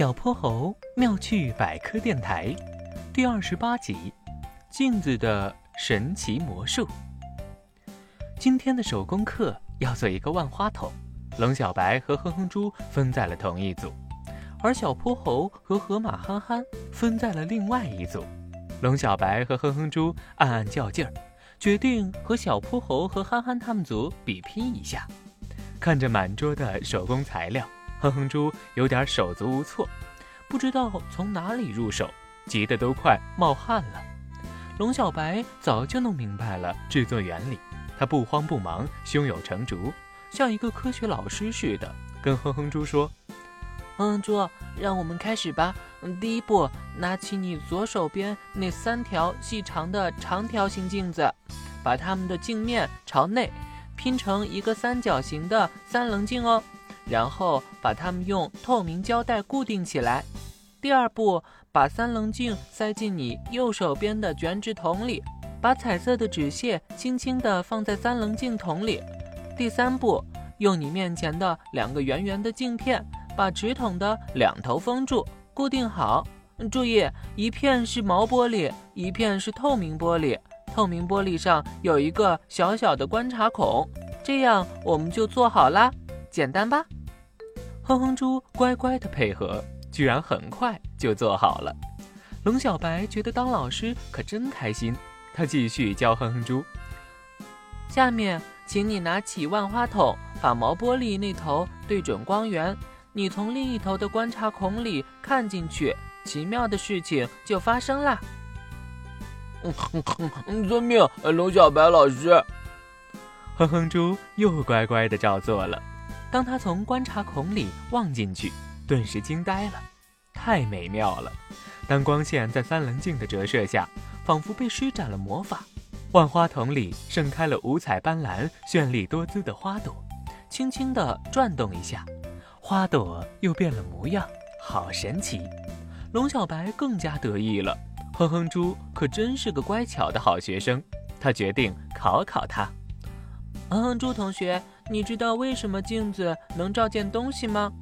小泼猴妙趣百科电台第二十八集：镜子的神奇魔术。今天的手工课要做一个万花筒，龙小白和哼哼猪分在了同一组，而小泼猴和河马憨憨分在了另外一组。龙小白和哼哼猪暗暗较劲儿，决定和小泼猴和憨憨他们组比拼一下。看着满桌的手工材料。哼哼猪有点手足无措，不知道从哪里入手，急得都快冒汗了。龙小白早就弄明白了制作原理，他不慌不忙，胸有成竹，像一个科学老师似的，跟哼哼猪说：“哼哼猪，让我们开始吧。第一步，拿起你左手边那三条细长的长条形镜子，把它们的镜面朝内拼成一个三角形的三棱镜哦。”然后把它们用透明胶带固定起来。第二步，把三棱镜塞进你右手边的卷纸筒里，把彩色的纸屑轻轻地放在三棱镜筒里。第三步，用你面前的两个圆圆的镜片，把纸筒的两头封住，固定好。注意，一片是毛玻璃，一片是透明玻璃。透明玻璃上有一个小小的观察孔，这样我们就做好啦。简单吧？哼哼猪乖乖的配合，居然很快就做好了。龙小白觉得当老师可真开心，他继续教哼哼猪：“下面，请你拿起万花筒，把毛玻璃那头对准光源，你从另一头的观察孔里看进去，奇妙的事情就发生啦！”遵命，龙小白老师。哼哼猪又乖乖的照做了。当他从观察孔里望进去，顿时惊呆了，太美妙了！当光线在三棱镜的折射下，仿佛被施展了魔法，万花筒里盛开了五彩斑斓、绚丽多姿的花朵，轻轻地转动一下，花朵又变了模样，好神奇！龙小白更加得意了，哼哼猪可真是个乖巧的好学生，他决定考考他。哼哼猪同学。你知道为什么镜子能照见东西吗？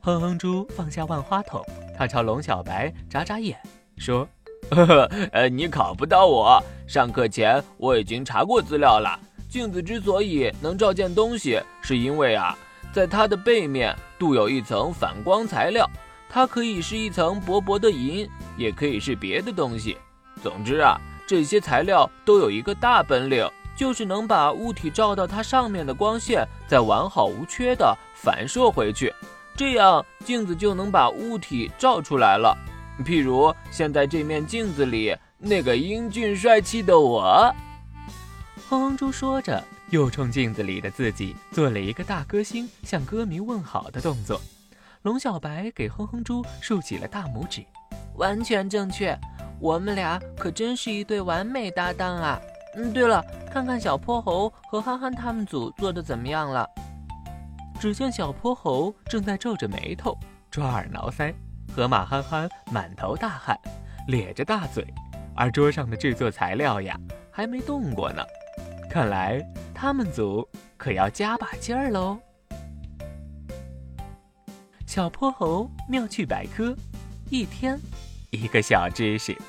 哼哼猪放下万花筒，他朝龙小白眨眨眼，说：“呵呵，呃，你考不到我。上课前我已经查过资料了。镜子之所以能照见东西，是因为啊，在它的背面镀有一层反光材料。它可以是一层薄薄的银，也可以是别的东西。总之啊，这些材料都有一个大本领。”就是能把物体照到它上面的光线，再完好无缺的反射回去，这样镜子就能把物体照出来了。譬如现在这面镜子里那个英俊帅气的我。哼哼猪说着，又冲镜子里的自己做了一个大歌星向歌迷问好的动作。龙小白给哼哼猪竖起了大拇指，完全正确，我们俩可真是一对完美搭档啊！嗯，对了，看看小泼猴和憨憨他们组做的怎么样了？只见小泼猴正在皱着眉头，抓耳挠腮；河马憨憨满头大汗，咧着大嘴，而桌上的制作材料呀，还没动过呢。看来他们组可要加把劲儿喽！小泼猴妙趣百科，一天一个小知识。